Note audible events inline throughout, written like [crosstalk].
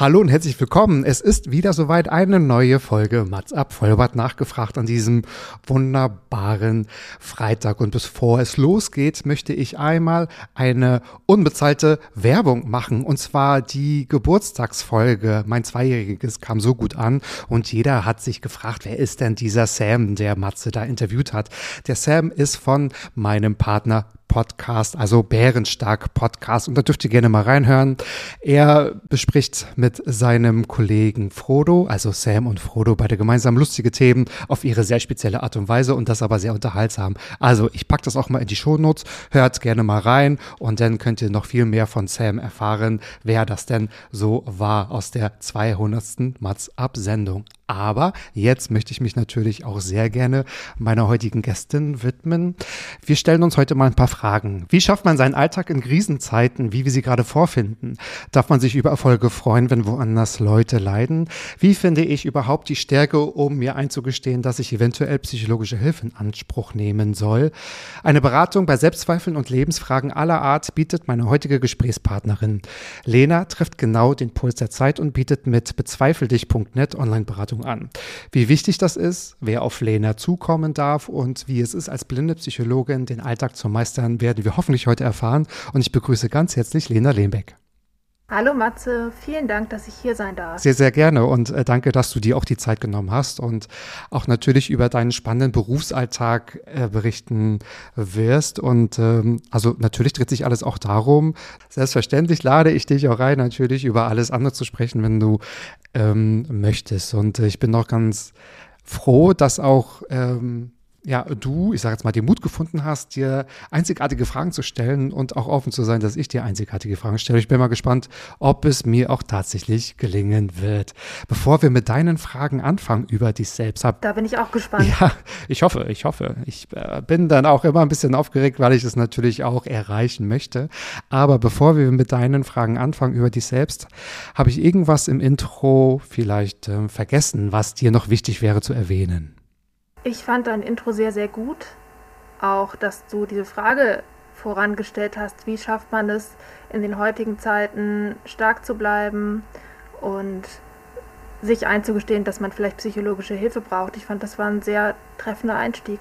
Hallo und herzlich willkommen. Es ist wieder soweit eine neue Folge Mats ab, Vollbart nachgefragt an diesem wunderbaren Freitag. Und bevor es losgeht, möchte ich einmal eine unbezahlte Werbung machen. Und zwar die Geburtstagsfolge. Mein Zweijähriges kam so gut an und jeder hat sich gefragt, wer ist denn dieser Sam, der Matze da interviewt hat. Der Sam ist von meinem Partner Podcast, also Bärenstark Podcast. Und da dürft ihr gerne mal reinhören. Er bespricht mit seinem Kollegen Frodo, also Sam und Frodo, beide gemeinsam lustige Themen auf ihre sehr spezielle Art und Weise und das aber sehr unterhaltsam. Also ich packe das auch mal in die Shownotes, hört gerne mal rein und dann könnt ihr noch viel mehr von Sam erfahren, wer das denn so war aus der 200. Mats Absendung. Aber jetzt möchte ich mich natürlich auch sehr gerne meiner heutigen Gästin widmen. Wir stellen uns heute mal ein paar Fragen. Wie schafft man seinen Alltag in Krisenzeiten, wie wir sie gerade vorfinden? Darf man sich über Erfolge freuen, wenn woanders Leute leiden? Wie finde ich überhaupt die Stärke, um mir einzugestehen, dass ich eventuell psychologische Hilfe in Anspruch nehmen soll? Eine Beratung bei Selbstzweifeln und Lebensfragen aller Art bietet meine heutige Gesprächspartnerin. Lena trifft genau den Puls der Zeit und bietet mit bezweifeldich.net Online-Beratung an. Wie wichtig das ist, wer auf Lena zukommen darf und wie es ist, als blinde Psychologin den Alltag zu meistern, werden wir hoffentlich heute erfahren. Und ich begrüße ganz herzlich Lena Lehmbeck. Hallo Matze, vielen Dank, dass ich hier sein darf. Sehr, sehr gerne und äh, danke, dass du dir auch die Zeit genommen hast und auch natürlich über deinen spannenden Berufsalltag äh, berichten wirst. Und ähm, also natürlich dreht sich alles auch darum. Selbstverständlich lade ich dich auch rein, natürlich über alles andere zu sprechen, wenn du ähm, möchtest. Und äh, ich bin auch ganz froh, dass auch ähm, ja, du, ich sage jetzt mal, den Mut gefunden hast, dir einzigartige Fragen zu stellen und auch offen zu sein, dass ich dir einzigartige Fragen stelle. Ich bin mal gespannt, ob es mir auch tatsächlich gelingen wird. Bevor wir mit deinen Fragen anfangen über dich selbst, hab, Da bin ich auch gespannt. ja, ich hoffe, ich hoffe. Ich äh, bin dann auch immer ein bisschen aufgeregt, weil ich es natürlich auch erreichen möchte. Aber bevor wir mit deinen Fragen anfangen über dich selbst, habe ich irgendwas im Intro vielleicht äh, vergessen, was dir noch wichtig wäre zu erwähnen. Ich fand dein Intro sehr, sehr gut. Auch, dass du diese Frage vorangestellt hast, wie schafft man es in den heutigen Zeiten stark zu bleiben und sich einzugestehen, dass man vielleicht psychologische Hilfe braucht. Ich fand, das war ein sehr treffender Einstieg.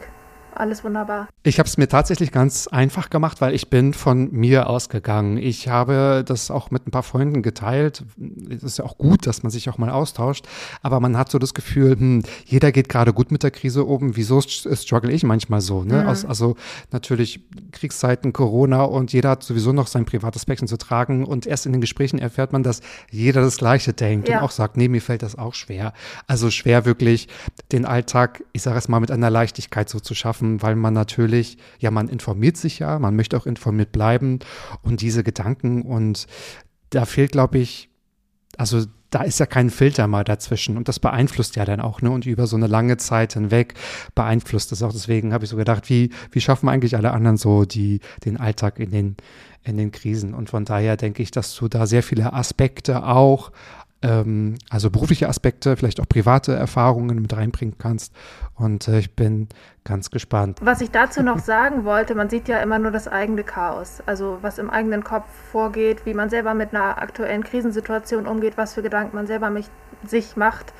Alles wunderbar. Ich habe es mir tatsächlich ganz einfach gemacht, weil ich bin von mir ausgegangen. Ich habe das auch mit ein paar Freunden geteilt. Es ist ja auch gut, dass man sich auch mal austauscht. Aber man hat so das Gefühl, hm, jeder geht gerade gut mit der Krise oben. Wieso st- struggle ich manchmal so? Ne? Mhm. Aus, also natürlich Kriegszeiten, Corona und jeder hat sowieso noch sein privates Päckchen zu tragen. Und erst in den Gesprächen erfährt man, dass jeder das Gleiche denkt Ja. und auch sagt, nee, mir fällt das auch schwer. Also schwer wirklich den Alltag, ich sage es mal, mit einer Leichtigkeit so zu schaffen, weil man natürlich, ja, man informiert sich ja, man möchte auch informiert bleiben und diese Gedanken und da fehlt, glaube ich, also da ist ja kein Filter mal dazwischen und das beeinflusst ja dann auch, ne? Und über so eine lange Zeit hinweg beeinflusst das auch. Deswegen habe ich so gedacht, wie, wie schaffen eigentlich alle anderen so die, den Alltag in den, in den Krisen? Und von daher denke ich, dass du da sehr viele Aspekte auch, ähm, also berufliche Aspekte, vielleicht auch private Erfahrungen mit reinbringen kannst. Und äh, ich bin ganz gespannt. Was ich dazu noch sagen wollte, man sieht ja immer nur das eigene Chaos. Also was im eigenen Kopf vorgeht, wie man selber mit einer aktuellen Krisensituation umgeht, was für Gedanken man selber mich, sich macht.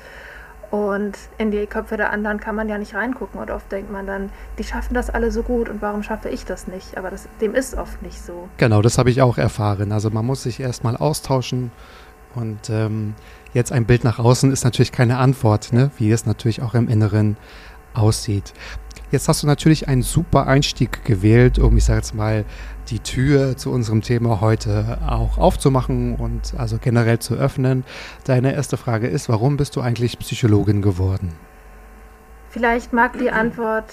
Und in die Köpfe der anderen kann man ja nicht reingucken. Und oft denkt man dann, die schaffen das alle so gut und warum schaffe ich das nicht? Aber das, dem ist oft nicht so. Genau, das habe ich auch erfahren. Also man muss sich erstmal austauschen und ähm, jetzt ein Bild nach außen ist natürlich keine Antwort, ne? wie es natürlich auch im Inneren aussieht. Jetzt hast du natürlich einen super Einstieg gewählt, um, ich sage jetzt mal, die Tür zu unserem Thema heute auch aufzumachen und also generell zu öffnen. Deine erste Frage ist, warum bist du eigentlich Psychologin geworden? Vielleicht mag die Antwort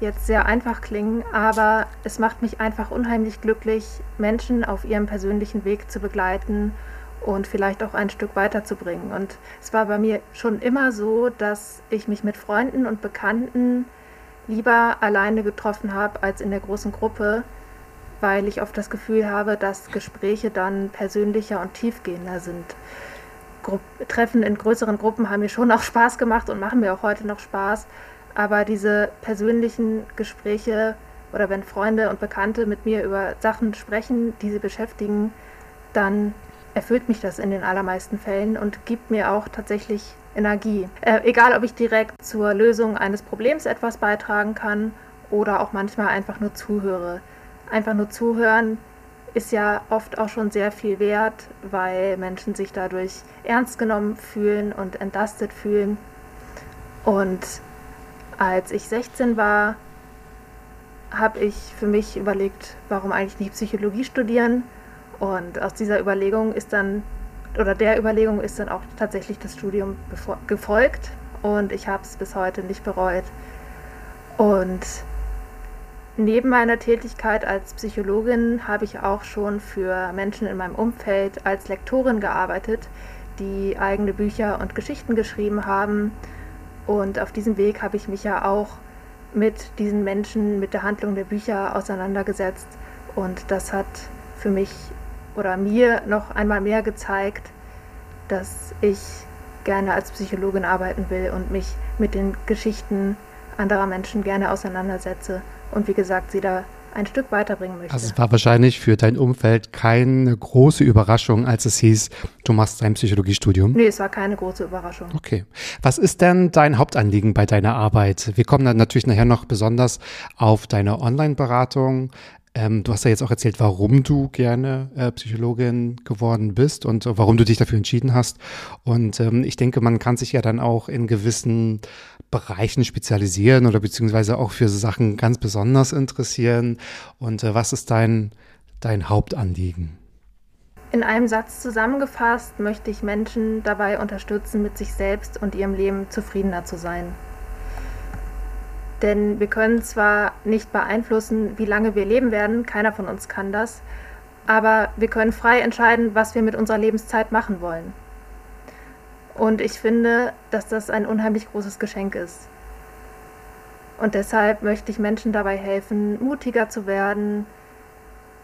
jetzt sehr einfach klingen, aber es macht mich einfach unheimlich glücklich, Menschen auf ihrem persönlichen Weg zu begleiten und vielleicht auch ein Stück weiterzubringen. Und es war bei mir schon immer so, dass ich mich mit Freunden und Bekannten lieber alleine getroffen habe als in der großen Gruppe, weil ich oft das Gefühl habe, dass Gespräche dann persönlicher und tiefgehender sind. Gru Treffen in größeren Gruppen haben mir schon auch Spaß gemacht und machen mir auch heute noch Spaß, aber diese persönlichen Gespräche oder wenn Freunde und Bekannte mit mir über Sachen sprechen, die sie beschäftigen, dann erfüllt mich das in den allermeisten Fällen und gibt mir auch tatsächlich Energie. Äh, egal, ob ich direkt zur Lösung eines Problems etwas beitragen kann oder auch manchmal einfach nur zuhöre. Einfach nur zuhören ist ja oft auch schon sehr viel wert, weil Menschen sich dadurch ernst genommen fühlen und entlastet fühlen. Und als ich 16 war, habe ich für mich überlegt, warum eigentlich nicht Psychologie studieren. Und aus dieser Überlegung ist dann, oder der Überlegung ist dann auch tatsächlich das Studium gefolgt. Und ich habe es bis heute nicht bereut. Und neben meiner Tätigkeit als Psychologin habe ich auch schon für Menschen in meinem Umfeld als Lektorin gearbeitet, die eigene Bücher und Geschichten geschrieben haben und auf diesem Weg habe ich mich ja auch mit diesen Menschen, mit der Handlung der Bücher auseinandergesetzt. Und das hat für mich oder mir noch einmal mehr gezeigt, dass ich gerne als Psychologin arbeiten will und mich mit den Geschichten anderer Menschen gerne auseinandersetze und wie gesagt sie da ein Stück weiterbringen möchte. Also es war wahrscheinlich für dein Umfeld keine große Überraschung, als es hieß, du machst dein Psychologiestudium. Nee, es war keine große Überraschung. Okay. Was ist denn dein Hauptanliegen bei deiner Arbeit? Wir kommen dann natürlich nachher noch besonders auf deine Online-Beratung. Ähm, du hast ja jetzt auch erzählt, warum du gerne äh, Psychologin geworden bist und äh, warum du dich dafür entschieden hast. Und ähm, ich denke, man kann sich ja dann auch in gewissen Bereichen spezialisieren oder beziehungsweise auch für Sachen ganz besonders interessieren. Und äh, was ist dein, dein Hauptanliegen? In einem Satz zusammengefasst möchte ich Menschen dabei unterstützen, mit sich selbst und ihrem Leben zufriedener zu sein. Denn wir können zwar nicht beeinflussen, wie lange wir leben werden, keiner von uns kann das, aber wir können frei entscheiden, was wir mit unserer Lebenszeit machen wollen. Und ich finde, dass das ein unheimlich großes Geschenk ist. Und deshalb möchte ich Menschen dabei helfen, mutiger zu werden,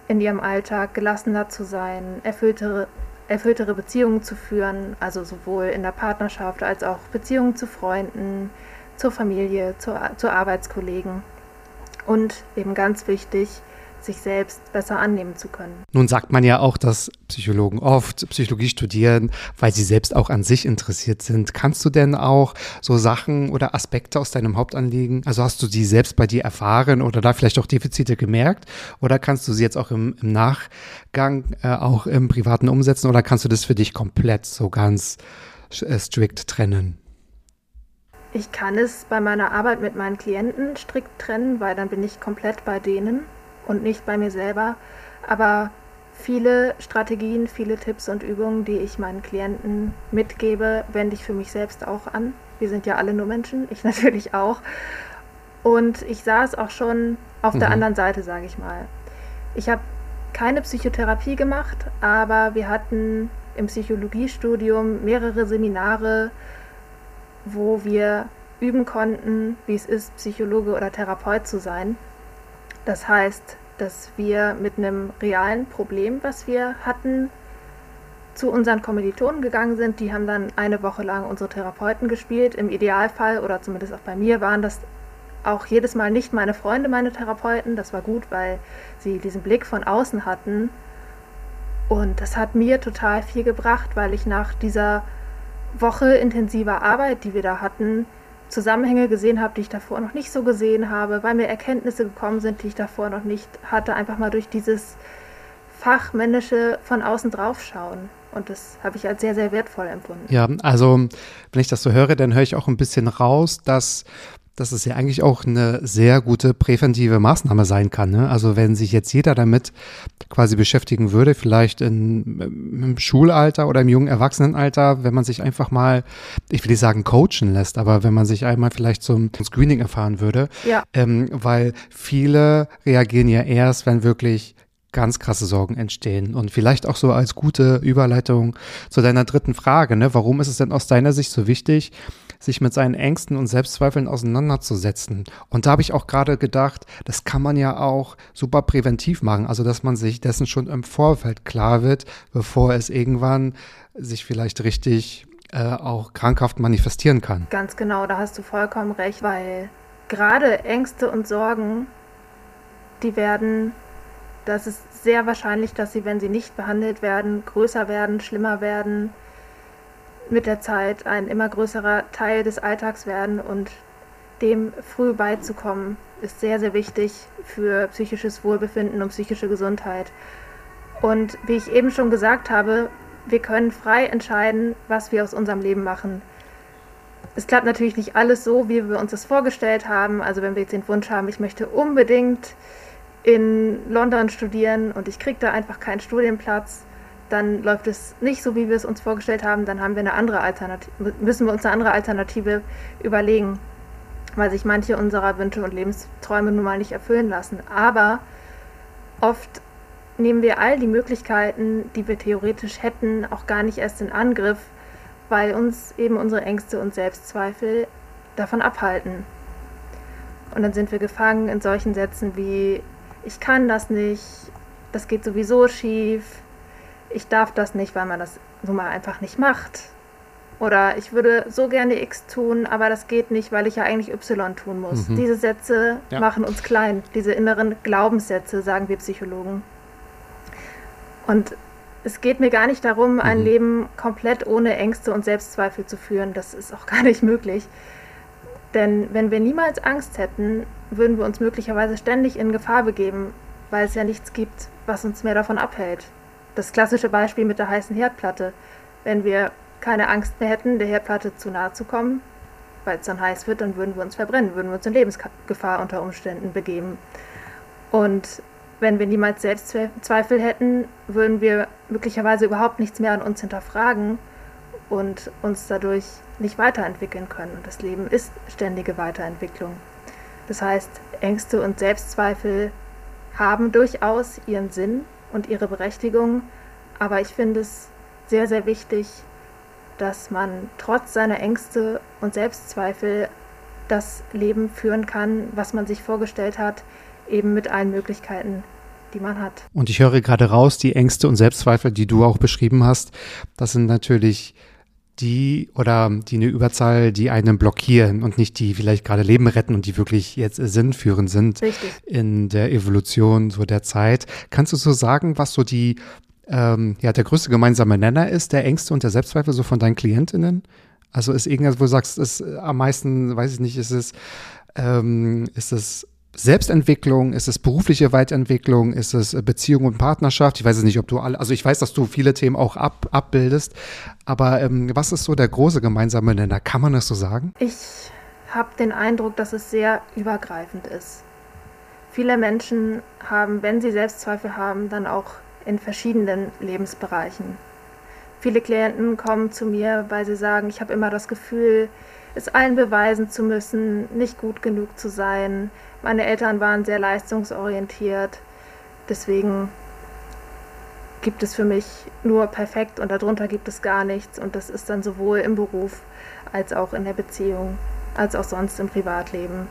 in ihrem Alltag gelassener zu sein, erfülltere, erfülltere Beziehungen zu führen, also sowohl in der Partnerschaft als auch Beziehungen zu Freunden, zur Familie, zu, zu Arbeitskollegen. Und eben ganz wichtig, sich selbst besser annehmen zu können. Nun sagt man ja auch, dass Psychologen oft Psychologie studieren, weil sie selbst auch an sich interessiert sind. Kannst du denn auch so Sachen oder Aspekte aus deinem Hauptanliegen, also hast du die selbst bei dir erfahren oder da vielleicht auch Defizite gemerkt oder kannst du sie jetzt auch im, im Nachgang äh, auch im Privaten umsetzen oder kannst du das für dich komplett so ganz äh, strikt trennen? Ich kann es bei meiner Arbeit mit meinen Klienten strikt trennen, weil dann bin ich komplett bei denen und nicht bei mir selber. Aber viele Strategien, viele Tipps und Übungen, die ich meinen Klienten mitgebe, wende ich für mich selbst auch an. Wir sind ja alle nur Menschen, ich [laughs] natürlich auch. Und ich sah es auch schon auf mhm. der anderen Seite, sage ich mal. Ich habe keine Psychotherapie gemacht, aber wir hatten im Psychologiestudium mehrere Seminare, wo wir üben konnten, wie es ist, Psychologe oder Therapeut zu sein. Das heißt, dass wir mit einem realen Problem, was wir hatten, zu unseren Kommilitonen gegangen sind. Die haben dann eine Woche lang unsere Therapeuten gespielt. Im Idealfall, oder zumindest auch bei mir, waren das auch jedes Mal nicht meine Freunde, meine Therapeuten. Das war gut, weil sie diesen Blick von außen hatten. Und das hat mir total viel gebracht, weil ich nach dieser Woche intensiver Arbeit, die wir da hatten, Zusammenhänge gesehen habe, die ich davor noch nicht so gesehen habe, weil mir Erkenntnisse gekommen sind, die ich davor noch nicht hatte, einfach mal durch dieses fachmännische von außen draufschauen. Und das habe ich als sehr, sehr wertvoll empfunden. Ja, also wenn ich das so höre, dann höre ich auch ein bisschen raus, dass dass es ja eigentlich auch eine sehr gute präventive Maßnahme sein kann. Ne? Also wenn sich jetzt jeder damit quasi beschäftigen würde, vielleicht in, im Schulalter oder im jungen Erwachsenenalter, wenn man sich einfach mal, ich will nicht sagen coachen lässt, aber wenn man sich einmal vielleicht zum Screening erfahren würde, Ja. ähm, weil viele reagieren ja erst, wenn wirklich ganz krasse Sorgen entstehen. Und vielleicht auch so als gute Überleitung zu deiner dritten Frage, ne? Warum ist es denn aus deiner Sicht so wichtig, sich mit seinen Ängsten und Selbstzweifeln auseinanderzusetzen? Und da habe ich auch gerade gedacht, das kann man ja auch super präventiv machen. Also, dass man sich dessen schon im Vorfeld klar wird, bevor es irgendwann sich vielleicht richtig äh, auch krankhaft manifestieren kann. Ganz genau, da hast du vollkommen recht, weil gerade Ängste und Sorgen, die werden, das ist sehr wahrscheinlich, dass sie, wenn sie nicht behandelt werden, größer werden, schlimmer werden, mit der Zeit ein immer größerer Teil des Alltags werden und dem früh beizukommen, ist sehr, sehr wichtig für psychisches Wohlbefinden und psychische Gesundheit. Und wie ich eben schon gesagt habe, wir können frei entscheiden, was wir aus unserem Leben machen. Es klappt natürlich nicht alles so, wie wir uns das vorgestellt haben. Also wenn wir jetzt den Wunsch haben, ich möchte unbedingt in London studieren und ich kriege da einfach keinen Studienplatz, dann läuft es nicht so, wie wir es uns vorgestellt haben. Dann haben wir eine andere müssen wir uns eine andere Alternative überlegen, weil sich manche unserer Wünsche und Lebensträume nun mal nicht erfüllen lassen. Aber oft nehmen wir all die Möglichkeiten, die wir theoretisch hätten, auch gar nicht erst in Angriff, weil uns eben unsere Ängste und Selbstzweifel davon abhalten. Und dann sind wir gefangen in solchen Sätzen wie ich kann das nicht, das geht sowieso schief, ich darf das nicht, weil man das nun mal einfach nicht macht. Oder ich würde so gerne X tun, aber das geht nicht, weil ich ja eigentlich Y tun muss. Mhm. Diese Sätze Ja. machen uns klein, diese inneren Glaubenssätze, sagen wir Psychologen. Und es geht mir gar nicht darum, ein Mhm. Leben komplett ohne Ängste und Selbstzweifel zu führen. Das ist auch [laughs] gar nicht möglich. Denn wenn wir niemals Angst hätten, würden wir uns möglicherweise ständig in Gefahr begeben, weil es ja nichts gibt, was uns mehr davon abhält. Das klassische Beispiel mit der heißen Herdplatte. Wenn wir keine Angst mehr hätten, der Herdplatte zu nahe zu kommen, weil es dann heiß wird, dann würden wir uns verbrennen, würden wir uns in Lebensgefahr unter Umständen begeben. Und wenn wir niemals Selbstzweifel hätten, würden wir möglicherweise überhaupt nichts mehr an uns hinterfragen und uns dadurch nicht weiterentwickeln können. Und das Leben ist ständige Weiterentwicklung. Das heißt, Ängste und Selbstzweifel haben durchaus ihren Sinn und ihre Berechtigung, aber ich finde es sehr, sehr wichtig, dass man trotz seiner Ängste und Selbstzweifel das Leben führen kann, was man sich vorgestellt hat, eben mit allen Möglichkeiten, die man hat. Und ich höre gerade raus, die Ängste und Selbstzweifel, die du auch beschrieben hast, das sind natürlich die oder die eine Überzahl, die einen blockieren und nicht die vielleicht gerade Leben retten und die wirklich jetzt sinnführend sind Richtig. in der Evolution so der Zeit. Kannst du so sagen, was so die ähm, ja der größte gemeinsame Nenner ist, der Ängste und der Selbstzweifel so von deinen Klientinnen? Also ist irgendwas, wo du sagst, ist am meisten, weiß ich nicht, ist es ähm, ist es Selbstentwicklung, ist es berufliche Weiterentwicklung, ist es äh, Beziehung und Partnerschaft? Ich weiß es nicht, ob du alle, also ich weiß, dass du viele Themen auch ab, abbildest, aber ähm, was ist so der große gemeinsame Nenner? Kann man das so sagen? Ich habe den Eindruck, dass es sehr übergreifend ist. Viele Menschen haben, wenn sie Selbstzweifel haben, dann auch in verschiedenen Lebensbereichen. Viele Klienten kommen zu mir, weil sie sagen, ich habe immer das Gefühl, es allen beweisen zu müssen, nicht gut genug zu sein. Meine Eltern waren sehr leistungsorientiert. Deswegen gibt es für mich nur perfekt und darunter gibt es gar nichts. Und das ist dann sowohl im Beruf als auch in der Beziehung, als auch sonst im Privatleben.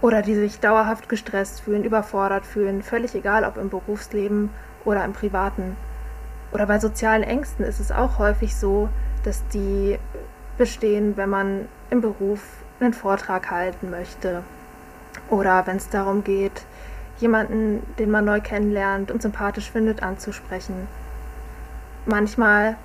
Oder die sich dauerhaft gestresst fühlen, überfordert fühlen, völlig egal, ob im Berufsleben oder im Privaten. Oder bei sozialen Ängsten ist es auch häufig so, dass die bestehen, wenn man im Beruf einen Vortrag halten möchte. Oder wenn es darum geht, jemanden, den man neu kennenlernt und sympathisch findet, anzusprechen. Manchmal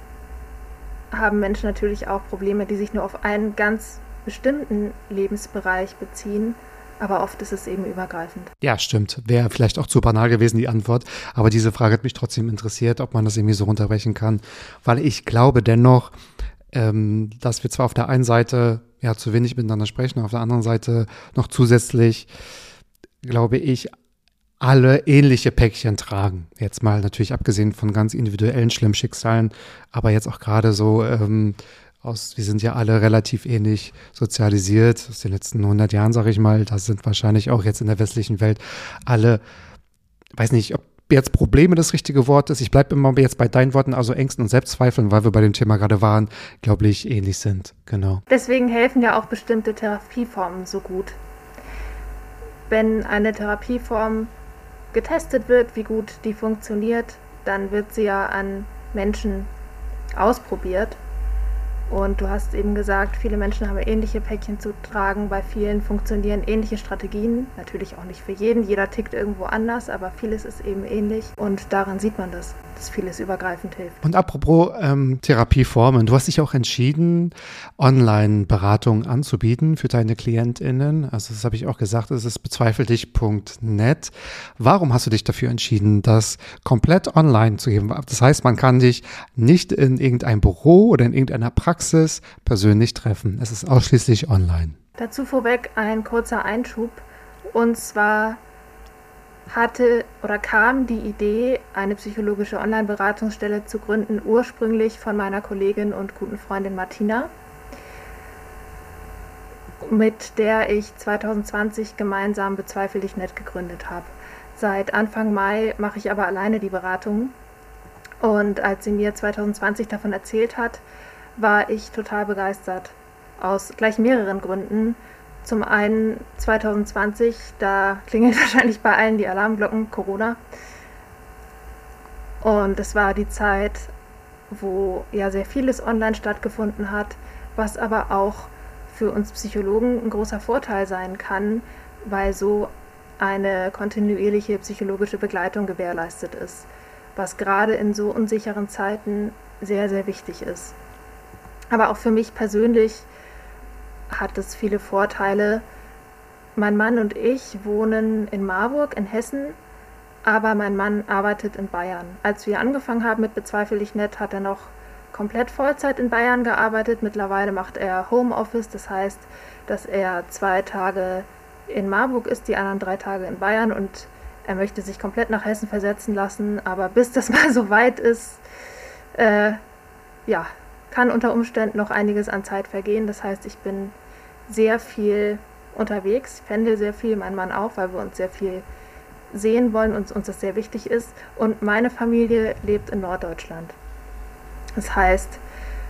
haben Menschen natürlich auch Probleme, die sich nur auf einen ganz bestimmten Lebensbereich beziehen, aber oft ist es eben übergreifend. Ja, stimmt. Wäre vielleicht auch zu banal gewesen, die Antwort. Aber diese Frage hat mich trotzdem interessiert, ob man das irgendwie so runterbrechen kann. Weil ich glaube dennoch, ähm, dass wir zwar auf der einen Seite ja zu wenig miteinander sprechen. Auf der anderen Seite noch zusätzlich, glaube ich, alle ähnliche Päckchen tragen. Jetzt mal natürlich abgesehen von ganz individuellen schlimmen Schicksalen, aber jetzt auch gerade so ähm, aus, wir sind ja alle relativ ähnlich sozialisiert aus den letzten 100 Jahren, sage ich mal. Da sind wahrscheinlich auch jetzt in der westlichen Welt alle, weiß nicht, ob jetzt Probleme das richtige Wort ist. Ich bleibe immer jetzt bei deinen Worten, also Ängsten und Selbstzweifeln, weil wir bei dem Thema gerade waren, glaube ich, ähnlich sind. Genau. Deswegen helfen ja auch bestimmte Therapieformen so gut. Wenn eine Therapieform getestet wird, wie gut die funktioniert, dann wird sie ja an Menschen ausprobiert und du hast eben gesagt, viele Menschen haben ähnliche Päckchen zu tragen. Bei vielen funktionieren ähnliche Strategien. Natürlich auch nicht für jeden. Jeder tickt irgendwo anders, aber vieles ist eben ähnlich. Und daran sieht man das, dass vieles übergreifend hilft. Und apropos ähm, Therapieformen, du hast dich auch entschieden, Online-Beratung anzubieten für deine KlientInnen. Also das habe ich auch gesagt, es ist bezweifeldich.net. Warum hast du dich dafür entschieden, das komplett online zu geben? Das heißt, man kann dich nicht in irgendein Büro oder in irgendeiner Praxis Praxis persönlich treffen. Es ist ausschließlich online. Dazu vorweg ein kurzer Einschub. Und zwar hatte oder kam die Idee, eine psychologische Online-Beratungsstelle zu gründen, ursprünglich von meiner Kollegin und guten Freundin Martina, mit der ich 2020 gemeinsam Bezweifel dich nett gegründet habe. Seit Anfang Mai mache ich aber alleine die Beratung. Und als sie mir 2020 davon erzählt hat, war ich total begeistert. Aus gleich mehreren Gründen. Zum einen 2020, da klingelt [laughs] wahrscheinlich bei allen die Alarmglocken, Corona. Und es war die Zeit, wo ja sehr vieles online stattgefunden hat, was aber auch für uns Psychologen ein großer Vorteil sein kann, weil so eine kontinuierliche psychologische Begleitung gewährleistet ist, was gerade in so unsicheren Zeiten sehr, sehr wichtig ist. Aber auch für mich persönlich hat es viele Vorteile. Mein Mann und ich wohnen in Marburg in Hessen, aber mein Mann arbeitet in Bayern. Als wir angefangen haben mit Bezweifel dich nett, hat er noch komplett Vollzeit in Bayern gearbeitet. Mittlerweile macht er Homeoffice, das heißt, dass er zwei Tage in Marburg ist, die anderen drei Tage in Bayern und er möchte sich komplett nach Hessen versetzen lassen. Aber bis das [laughs] mal so weit ist, äh, ja, kann unter Umständen noch einiges an Zeit vergehen. Das heißt, ich bin sehr viel unterwegs, ich pendel sehr viel, mein Mann auch, weil wir uns sehr viel sehen wollen und uns das sehr wichtig ist. Und meine Familie lebt in Norddeutschland. Das heißt,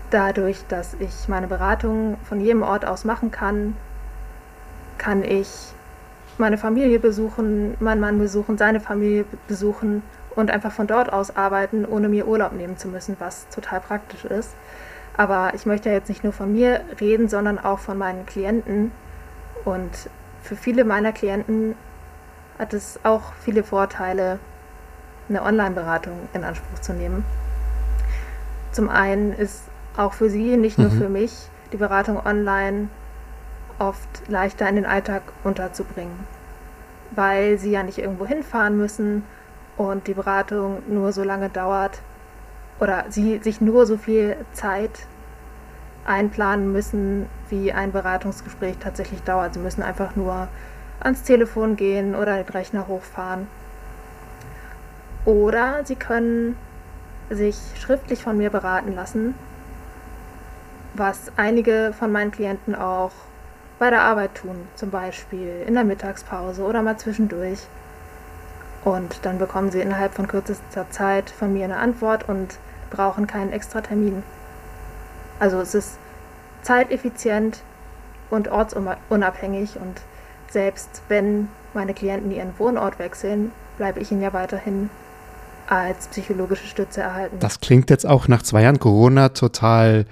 dadurch, dass ich meine Beratung von jedem Ort aus machen kann, kann ich meine Familie besuchen, meinen Mann besuchen, seine Familie besuchen und einfach von dort aus arbeiten, ohne mir Urlaub nehmen zu müssen, was total praktisch ist. Aber ich möchte ja jetzt nicht nur von mir reden, sondern auch von meinen Klienten. Und für viele meiner Klienten hat es auch viele Vorteile, eine Online-Beratung in Anspruch zu nehmen. Zum einen ist auch für sie, nicht nur mhm. für mich, die Beratung online oft leichter in den Alltag unterzubringen, weil sie ja nicht irgendwo hinfahren müssen und die Beratung nur so lange dauert, oder sie sich nur so viel Zeit einplanen müssen, wie ein Beratungsgespräch tatsächlich dauert. Sie müssen einfach nur ans Telefon gehen oder den Rechner hochfahren. Oder sie können sich schriftlich von mir beraten lassen, was einige von meinen Klienten auch bei der Arbeit tun, zum Beispiel in der Mittagspause oder mal zwischendurch. Und dann bekommen sie innerhalb von kürzester Zeit von mir eine Antwort und brauchen keinen extra Termin. Also es ist zeiteffizient und ortsunabhängig und selbst wenn meine Klienten ihren Wohnort wechseln, bleibe ich ihnen ja weiterhin als psychologische Stütze erhalten. Das klingt jetzt auch nach zwei Jahren Corona total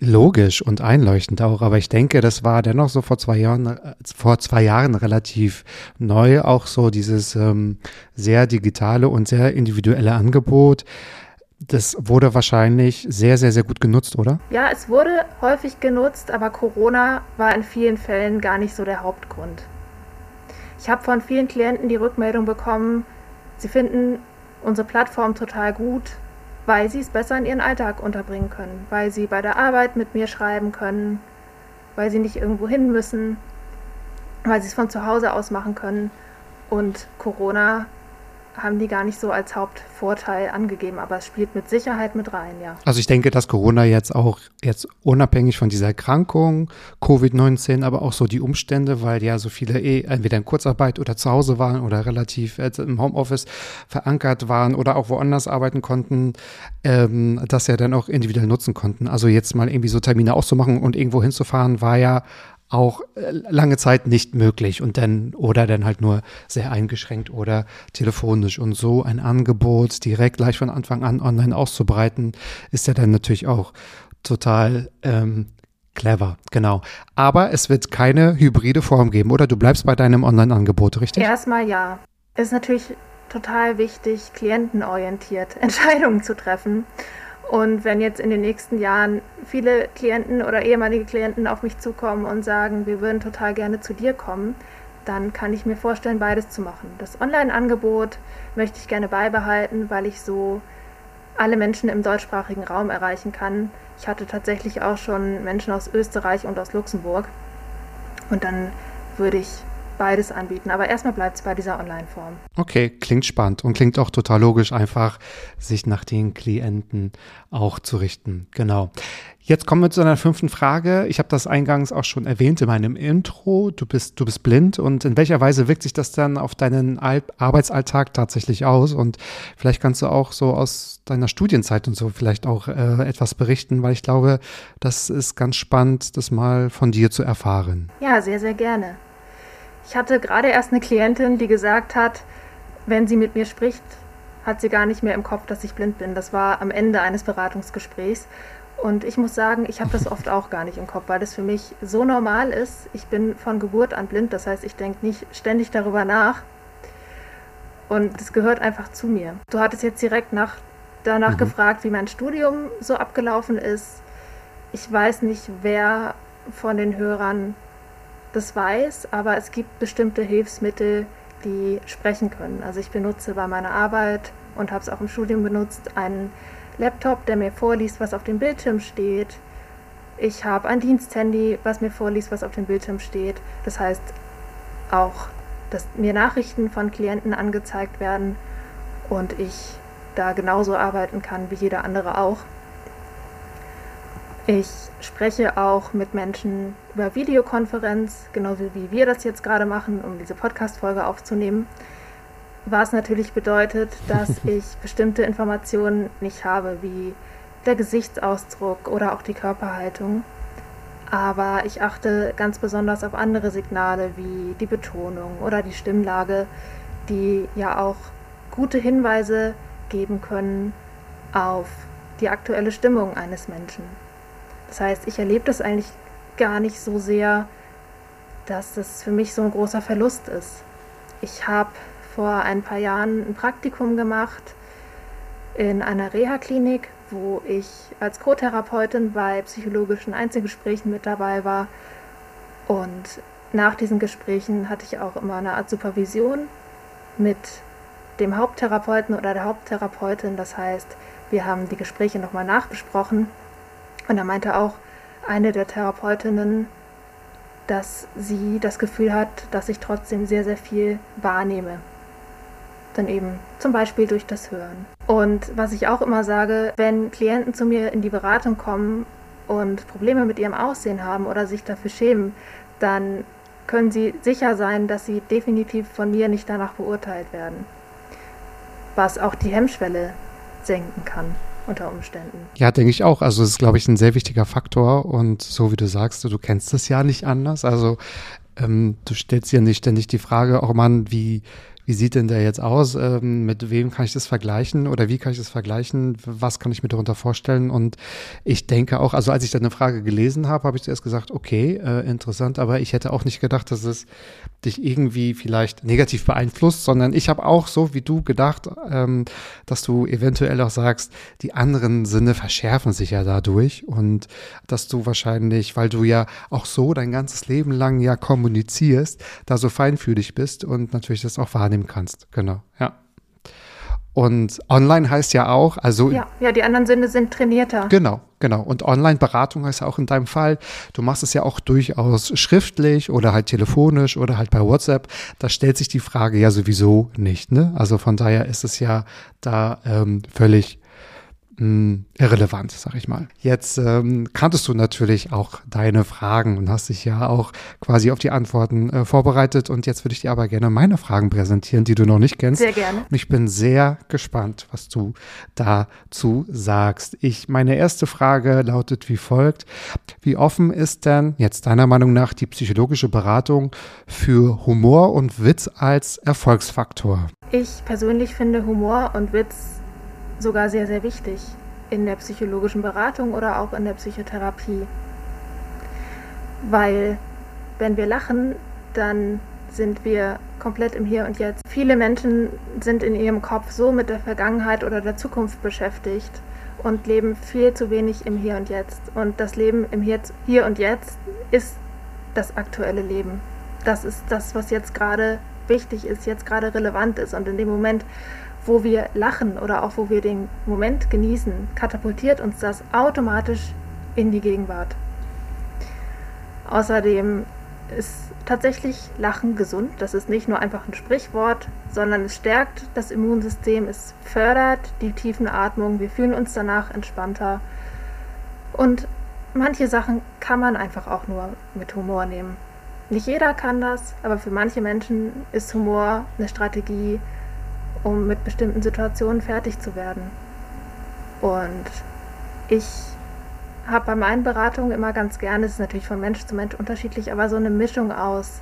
logisch und einleuchtend auch, aber ich denke, das war dennoch so vor zwei Jahren, äh, vor zwei Jahren relativ neu, auch so dieses ähm, sehr digitale und sehr individuelle Angebot. Das wurde wahrscheinlich sehr, sehr, sehr gut genutzt, oder? Ja, es wurde häufig genutzt, aber Corona war in vielen Fällen gar nicht so der Hauptgrund. Ich habe von vielen Klienten die Rückmeldung bekommen, sie finden unsere Plattform total gut, weil sie es besser in ihren Alltag unterbringen können, weil sie bei der Arbeit mit mir schreiben können, weil sie nicht irgendwo hin müssen, weil sie es von zu Hause aus machen können. Und Corona haben die gar nicht so als Hauptvorteil angegeben, aber es spielt mit Sicherheit mit rein, ja. Also ich denke, dass Corona jetzt auch jetzt unabhängig von dieser Erkrankung, Covid-19, aber auch so die Umstände, weil ja so viele eh entweder in Kurzarbeit oder zu Hause waren oder relativ äh, im Homeoffice verankert waren oder auch woanders arbeiten konnten, ähm, das ja dann auch individuell nutzen konnten. Also jetzt mal irgendwie so Termine auszumachen und irgendwo hinzufahren, war ja auch äh, lange Zeit nicht möglich und dann oder dann halt nur sehr eingeschränkt oder telefonisch und so ein Angebot direkt gleich von Anfang an online auszubreiten, ist ja dann natürlich auch total ähm, clever, genau. Aber es wird keine hybride Form geben, oder? Du bleibst bei deinem Online-Angebot, richtig? Erstmal ja. Ist natürlich total wichtig, klientenorientiert [laughs] Entscheidungen zu treffen. Und wenn jetzt in den nächsten Jahren viele Klienten oder ehemalige Klienten auf mich zukommen und sagen, wir würden total gerne zu dir kommen, dann kann ich mir vorstellen, beides zu machen. Das Online-Angebot möchte ich gerne beibehalten, weil ich so alle Menschen im deutschsprachigen Raum erreichen kann. Ich hatte tatsächlich auch schon Menschen aus Österreich und aus Luxemburg. Und dann würde ich beides anbieten. Aber erstmal bleibt es bei dieser Online-Form. Okay, klingt spannend und klingt auch total logisch, einfach sich nach den Klienten auch zu richten. Genau. Jetzt kommen wir zu einer fünften Frage. Ich habe das eingangs auch schon erwähnt in meinem Intro. Du bist, du bist blind und in welcher Weise wirkt sich das dann auf deinen Al Arbeitsalltag tatsächlich aus? Und vielleicht kannst du auch so aus deiner Studienzeit und so vielleicht auch äh, etwas berichten, weil ich glaube, das ist ganz spannend, das mal von dir zu erfahren. Ja, sehr, sehr gerne. Ich hatte gerade erst eine Klientin, die gesagt hat, wenn sie mit mir spricht, hat sie gar nicht mehr im Kopf, dass ich blind bin. Das war am Ende eines Beratungsgesprächs. Und ich muss sagen, ich habe das [laughs] oft auch gar nicht im Kopf, weil das für mich so normal ist. Ich bin von Geburt an blind, das heißt, ich denke nicht ständig darüber nach. Und es gehört einfach zu mir. Du hattest jetzt direkt nach, danach mhm. gefragt, wie mein Studium so abgelaufen ist. Ich weiß nicht, wer von den Hörern das weiß, aber es gibt bestimmte Hilfsmittel, die sprechen können. Also ich benutze bei meiner Arbeit und habe es auch im Studium benutzt einen Laptop, der mir vorliest, was auf dem Bildschirm steht. Ich habe ein Diensthandy, was mir vorliest, was auf dem Bildschirm steht. Das heißt auch, dass mir Nachrichten von Klienten angezeigt werden und ich da genauso arbeiten kann wie jeder andere auch. Ich spreche auch mit Menschen über Videokonferenz, genauso wie wir das jetzt gerade machen, um diese Podcast-Folge aufzunehmen. Was natürlich bedeutet, dass [laughs] ich bestimmte Informationen nicht habe, wie der Gesichtsausdruck oder auch die Körperhaltung. Aber ich achte ganz besonders auf andere Signale wie die Betonung oder die Stimmlage, die ja auch gute Hinweise geben können auf die aktuelle Stimmung eines Menschen. Das heißt, ich erlebe das eigentlich gar nicht so sehr, dass das für mich so ein großer Verlust ist. Ich habe vor ein paar Jahren ein Praktikum gemacht in einer Reha-Klinik, wo ich als Co-Therapeutin bei psychologischen Einzelgesprächen mit dabei war. Und nach diesen Gesprächen hatte ich auch immer eine Art Supervision mit dem Haupttherapeuten oder der Haupttherapeutin. Das heißt, wir haben die Gespräche nochmal nachbesprochen und da meinte auch eine der Therapeutinnen, dass sie das Gefühl hat, dass ich trotzdem sehr, sehr viel wahrnehme. Dann eben zum Beispiel durch das Hören. Und was ich auch immer sage, wenn Klienten zu mir in die Beratung kommen und Probleme mit ihrem Aussehen haben oder sich dafür schämen, dann können sie sicher sein, dass sie definitiv von mir nicht danach beurteilt werden. Was auch die Hemmschwelle senken kann unter Umständen. Ja, denke ich auch. Also es ist, glaube ich, ein sehr wichtiger Faktor. Und so wie du sagst, du kennst es ja nicht anders. Also ähm, du stellst ja nicht ständig die Frage, oh Mann, wie, wie sieht denn der jetzt aus? Ähm, mit wem kann ich das vergleichen oder wie kann ich das vergleichen? Was kann ich mir darunter vorstellen? Und ich denke auch, also als ich deine Frage gelesen habe, habe ich zuerst gesagt, okay, äh, interessant, aber ich hätte auch nicht gedacht, dass es dich irgendwie vielleicht negativ beeinflusst, sondern ich habe auch so wie du gedacht, ähm, dass du eventuell auch sagst, die anderen Sinne verschärfen sich ja dadurch und dass du wahrscheinlich, weil du ja auch so dein ganzes Leben lang ja kommunizierst, da so feinfühlig bist und natürlich das auch wahrnimmst wahrnehmen kannst. Genau, ja. Und online heißt ja auch, also. Ja, ja, die anderen Sinne sind trainierter. Genau, Genau. Und Online-Beratung heißt ja auch in deinem Fall, du machst es ja auch durchaus schriftlich oder halt telefonisch oder halt bei WhatsApp. Da stellt sich die Frage ja sowieso nicht. Ne? Also von daher ist es ja da ähm, völlig mh, hm, irrelevant, sag ich mal. Jetzt ähm, kanntest du natürlich auch deine Fragen und hast dich ja auch quasi auf die Antworten äh, vorbereitet. Und jetzt würde ich dir aber gerne meine Fragen präsentieren, die du noch nicht kennst. Sehr gerne. Und ich bin sehr gespannt, was du dazu sagst. Ich, meine erste Frage lautet wie folgt. Wie offen ist denn jetzt deiner Meinung nach die psychologische Beratung für Humor und Witz als Erfolgsfaktor? Ich persönlich finde Humor und Witz sogar sehr, sehr wichtig in der psychologischen Beratung oder auch in der Psychotherapie. Weil wenn wir lachen, dann sind wir komplett im Hier und Jetzt. Viele Menschen sind in ihrem Kopf so mit der Vergangenheit oder der Zukunft beschäftigt und leben viel zu wenig im Hier und Jetzt. Und das Leben im Hier und Jetzt ist das aktuelle Leben. Das ist das, was jetzt gerade wichtig ist, jetzt gerade relevant ist. Und in dem Moment, wo wir lachen oder auch wo wir den Moment genießen, katapultiert uns das automatisch in die Gegenwart. Außerdem ist tatsächlich Lachen gesund. Das ist nicht nur einfach ein Sprichwort, sondern es stärkt das Immunsystem, es fördert die tiefen Atmung, wir fühlen uns danach entspannter. Und manche Sachen kann man einfach auch nur mit Humor nehmen. Nicht jeder kann das, aber für manche Menschen ist Humor eine Strategie, um mit bestimmten Situationen fertig zu werden. Und ich habe bei meinen Beratungen immer ganz gerne, es ist natürlich von Mensch zu Mensch unterschiedlich, aber so eine Mischung aus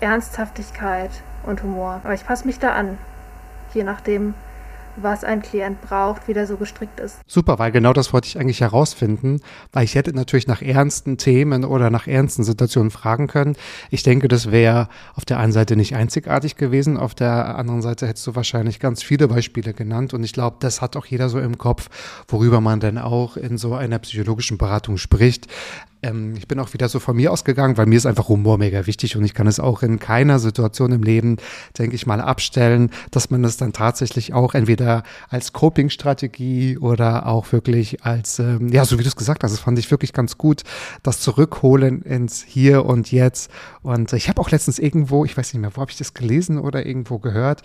Ernsthaftigkeit und Humor. Aber ich passe mich da an, je nachdem, was ein Klient braucht, wie der so gestrickt ist. Super, weil genau das wollte ich eigentlich herausfinden, weil ich hätte natürlich nach ernsten Themen oder nach ernsten Situationen fragen können. Ich denke, das wäre auf der einen Seite nicht einzigartig gewesen, auf der anderen Seite hättest du wahrscheinlich ganz viele Beispiele genannt und ich glaube, das hat auch jeder so im Kopf, worüber man dann auch in so einer psychologischen Beratung spricht. Ähm, ich bin auch wieder so von mir ausgegangen, weil mir ist einfach Humor mega wichtig und ich kann es auch in keiner Situation im Leben, denke ich mal, abstellen, dass man es dann tatsächlich auch entweder als Coping-Strategie oder auch wirklich als, ähm, ja, so wie du es gesagt hast, das fand ich wirklich ganz gut, das Zurückholen ins Hier und Jetzt. Und ich habe auch letztens irgendwo, ich weiß nicht mehr, wo habe ich das gelesen oder irgendwo gehört,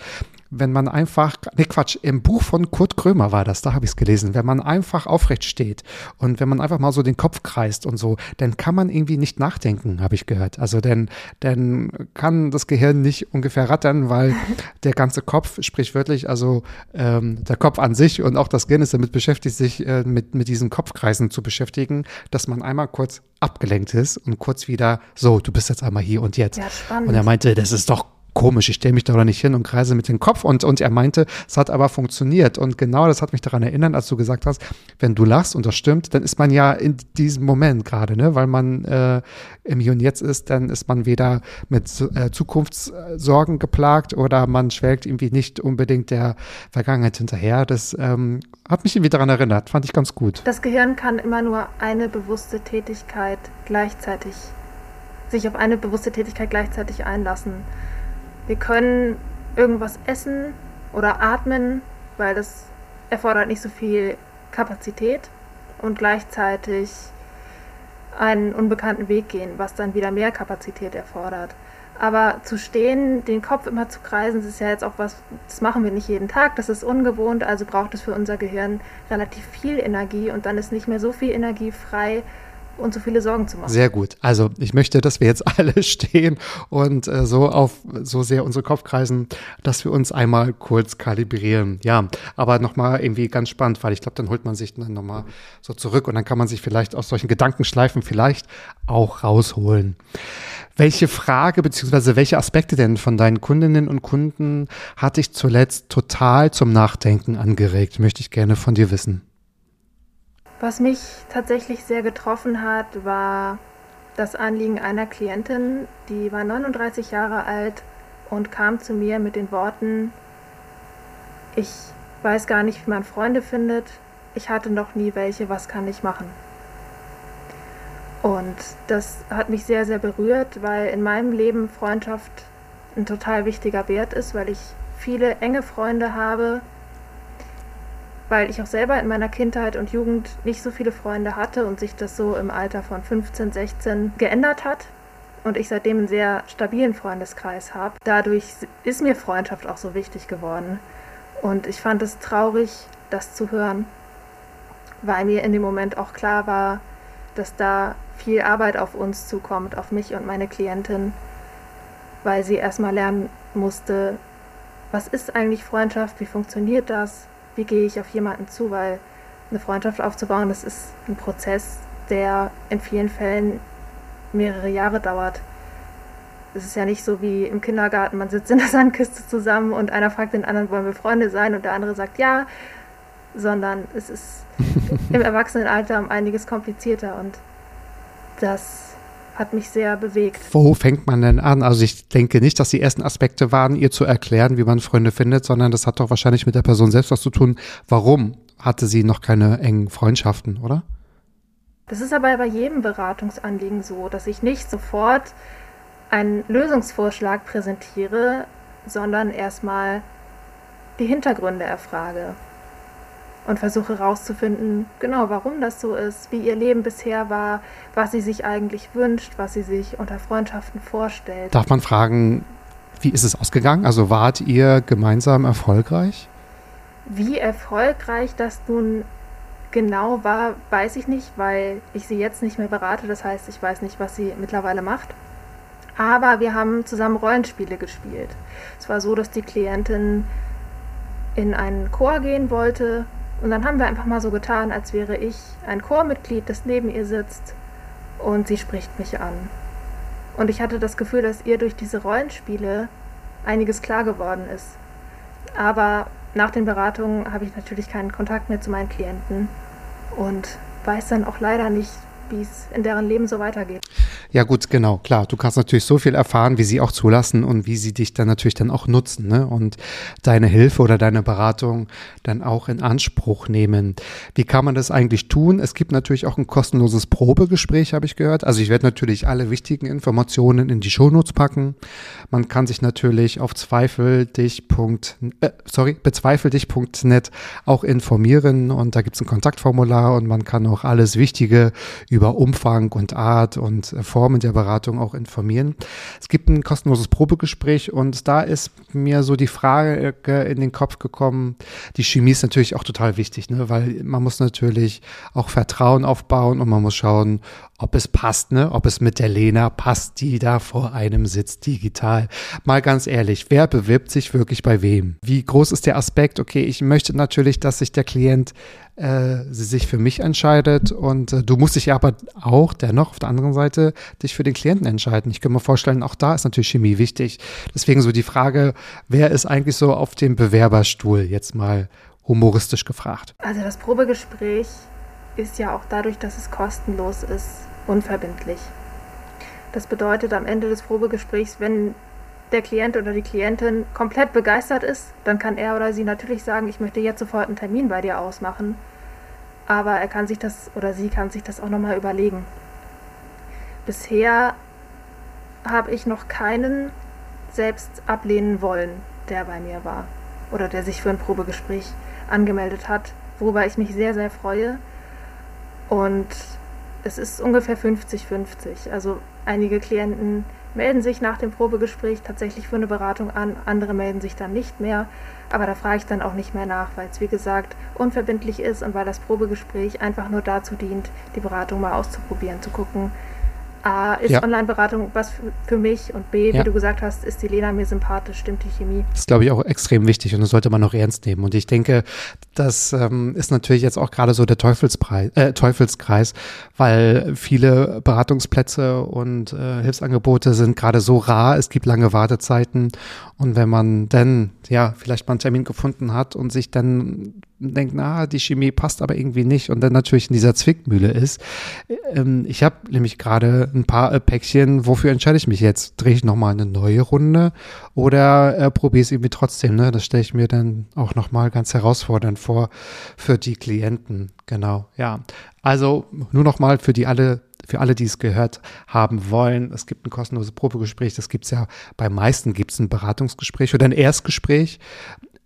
wenn man einfach, ne Quatsch, im Buch von Kurt Krömer war das, da habe ich es gelesen, wenn man einfach aufrecht steht und wenn man einfach mal so den Kopf kreist und so, dann kann man irgendwie nicht nachdenken, habe ich gehört. Also dann, dann kann das Gehirn nicht ungefähr rattern, weil [laughs] der ganze Kopf, sprichwörtlich, also ähm, der Kopf an sich und auch das Gehirn ist damit beschäftigt, sich äh, mit, mit diesen Kopfkreisen zu beschäftigen, dass man einmal kurz abgelenkt ist und kurz wieder, so, du bist jetzt einmal hier und jetzt. Ja, spannend. Und er meinte, das ist doch komisch, ich stelle mich da nicht hin und kreise mit dem Kopf. Und, und er meinte, es hat aber funktioniert. Und genau das hat mich daran erinnert, als du gesagt hast, wenn du lachst und das stimmt, dann ist man ja in diesem Moment gerade, ne? weil man äh, im Hier und Jetzt ist, dann ist man weder mit äh, Zukunftssorgen geplagt oder man schwelgt irgendwie nicht unbedingt der Vergangenheit hinterher. Das ähm, hat mich irgendwie daran erinnert, fand ich ganz gut. Das Gehirn kann immer nur eine bewusste Tätigkeit gleichzeitig, sich auf eine bewusste Tätigkeit gleichzeitig einlassen. Wir können irgendwas essen oder atmen, weil das erfordert nicht so viel Kapazität und gleichzeitig einen unbekannten Weg gehen, was dann wieder mehr Kapazität erfordert. Aber zu stehen, den Kopf immer zu kreisen, das ist ja jetzt auch was, das machen wir nicht jeden Tag, das ist ungewohnt, also braucht es für unser Gehirn relativ viel Energie und dann ist nicht mehr so viel Energie frei, und so viele Sorgen zu machen. Sehr gut. Also ich möchte, dass wir jetzt [laughs] alle stehen und äh, so auf so sehr unsere Kopf kreisen, dass wir uns einmal kurz kalibrieren. Ja, aber nochmal irgendwie ganz spannend, weil ich glaube, dann holt man sich dann nochmal so zurück und dann kann man sich vielleicht aus solchen Gedankenschleifen vielleicht auch rausholen. Welche Frage beziehungsweise welche Aspekte denn von deinen Kundinnen und Kunden hat dich zuletzt total zum Nachdenken angeregt? Möchte ich gerne von dir wissen. Was mich tatsächlich sehr getroffen hat, war das Anliegen einer Klientin, die war 39 Jahre alt und kam zu mir mit den Worten, ich weiß gar nicht, wie man Freunde findet, ich hatte noch nie welche, was kann ich machen? Und das hat mich sehr, sehr berührt, weil in meinem Leben Freundschaft ein total wichtiger Wert ist, weil ich viele enge Freunde habe, weil ich auch selber in meiner Kindheit und Jugend nicht so viele Freunde hatte und sich das so im Alter von 15, 16 geändert hat und ich seitdem einen sehr stabilen Freundeskreis habe. Dadurch ist mir Freundschaft auch so wichtig geworden. Und ich fand es traurig, das zu hören, weil mir in dem Moment auch klar war, dass da viel Arbeit auf uns zukommt, auf mich und meine Klientin, weil sie erstmal lernen musste, was ist eigentlich Freundschaft, wie funktioniert das, wie gehe ich auf jemanden zu, weil eine Freundschaft aufzubauen, das ist ein Prozess, der in vielen Fällen mehrere Jahre dauert. Es ist ja nicht so wie im Kindergarten, man sitzt in der [laughs] Sandkiste zusammen und einer fragt den anderen, wollen wir Freunde sein? Und der andere sagt ja, sondern es ist [laughs] im Erwachsenenalter um einiges komplizierter. Und das hat mich sehr bewegt. Wo fängt man denn an? Also ich denke nicht, dass die ersten Aspekte waren, ihr zu erklären, wie man Freunde findet, sondern das hat doch wahrscheinlich mit der Person selbst was zu tun. Warum hatte sie noch keine engen Freundschaften, oder? Das ist aber bei jedem Beratungsanliegen so, dass ich nicht sofort einen Lösungsvorschlag präsentiere, sondern erstmal die Hintergründe erfrage und versuche herauszufinden, genau warum das so ist, wie ihr Leben bisher war, was sie sich eigentlich wünscht, was sie sich unter Freundschaften vorstellt. Darf man fragen, wie ist es ausgegangen? Also wart ihr gemeinsam erfolgreich? Wie erfolgreich das nun genau war, weiß ich nicht, weil ich sie jetzt nicht mehr berate. Das heißt, ich weiß nicht, was sie mittlerweile macht. Aber wir haben zusammen Rollenspiele gespielt. Es war so, dass die Klientin in einen Chor gehen wollte und dann haben wir einfach mal so getan, als wäre ich ein Chormitglied, das neben ihr sitzt und sie spricht mich an. Und ich hatte das Gefühl, dass ihr durch diese Rollenspiele einiges klar geworden ist. Aber nach den Beratungen habe ich natürlich keinen Kontakt mehr zu meinen Klienten und weiß dann auch leider nicht, wie es in deren Leben so weitergeht. Ja gut, genau, klar. Du kannst natürlich so viel erfahren, wie sie auch zulassen und wie sie dich dann natürlich dann auch nutzen ne? und deine Hilfe oder deine Beratung dann auch in Anspruch nehmen. Wie kann man das eigentlich tun? Es gibt natürlich auch ein kostenloses Probegespräch, habe ich gehört. Also ich werde natürlich alle wichtigen Informationen in die Shownotes packen. Man kann sich natürlich auf zweifeldich. Äh, sorry, bezweifeldich.net auch informieren und da gibt es ein Kontaktformular und man kann auch alles Wichtige über Umfang und Art und äh, Formen der Beratung auch informieren. Es gibt ein kostenloses Probegespräch und da ist mir so die Frage in den Kopf gekommen, die Chemie ist natürlich auch total wichtig, ne? weil man muss natürlich auch Vertrauen aufbauen und man muss schauen, ob es passt, ne? ob es mit der Lena passt, die da vor einem sitzt digital. Mal ganz ehrlich, wer bewirbt sich wirklich bei wem? Wie groß ist der Aspekt? Okay, ich möchte natürlich, dass sich der Klient äh, sich für mich entscheidet und äh, du musst dich aber auch dennoch auf der anderen Seite dich für den Klienten entscheiden. Ich kann mir vorstellen, auch da ist natürlich Chemie wichtig. Deswegen so die Frage, wer ist eigentlich so auf dem Bewerberstuhl jetzt mal humoristisch gefragt? Also das Probegespräch ist ja auch dadurch, dass es kostenlos ist, unverbindlich. Das bedeutet am Ende des Probegesprächs, wenn der Klient oder die Klientin komplett begeistert ist, dann kann er oder sie natürlich sagen, ich möchte jetzt sofort einen Termin bei dir ausmachen. Aber er kann sich das oder sie kann sich das auch nochmal überlegen. Bisher habe ich noch keinen selbst ablehnen wollen, der bei mir war oder der sich für ein Probegespräch angemeldet hat, worüber ich mich sehr, sehr freue. Und es ist ungefähr 50-50. Also einige Klienten melden sich nach dem Probegespräch tatsächlich für eine Beratung an, andere melden sich dann nicht mehr. Aber da frage ich dann auch nicht mehr nach, weil es wie gesagt unverbindlich ist und weil das Probegespräch einfach nur dazu dient, die Beratung mal auszuprobieren, zu gucken, A, ist ja. Online-Beratung was für, mich und B, ja. wie du gesagt hast, ist die Lena mir sympathisch, stimmt die Chemie. Das ist, glaube ich, auch extrem wichtig und das sollte man auch ernst nehmen. Und ich denke, das ähm, ist natürlich jetzt auch gerade so der Teufelspreis, äh, Teufelskreis, weil viele Beratungsplätze und äh, Hilfsangebote sind gerade so rar, es gibt lange Wartezeiten und wenn man dann, ja, vielleicht mal einen Termin gefunden hat und sich dann denkt, na, die Chemie passt aber irgendwie nicht und dann natürlich in dieser Zwickmühle ist. Ähm, ich habe nämlich gerade ein paar äh, Päckchen, wofür entscheide ich mich jetzt? Drehe ich nochmal eine neue Runde oder äh, probiere es irgendwie trotzdem? Ne? Das stelle ich mir dann auch nochmal ganz herausfordernd vor für die Klienten. Genau, ja. Also nur nochmal für die alle für alle, die es gehört haben wollen, es gibt ein kostenloses Probegespräch. Das gibt es ja bei meisten gibt es ein Beratungsgespräch oder ein Erstgespräch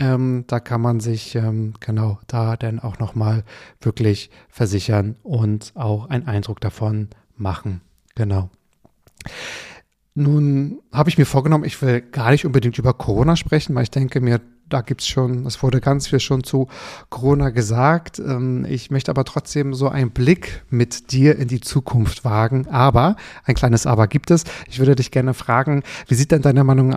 Ähm, da kann man sich ähm, genau da dann auch nochmal wirklich versichern und auch einen Eindruck davon machen. Genau. Nun habe ich mir vorgenommen, ich will gar nicht unbedingt über Corona sprechen, weil ich denke mir, da gibt es schon, es wurde ganz viel schon zu Corona gesagt. Ähm, ich möchte aber trotzdem so einen Blick mit dir in die Zukunft wagen. Aber, ein kleines Aber gibt es. Ich würde dich gerne fragen, wie sieht denn deiner Meinung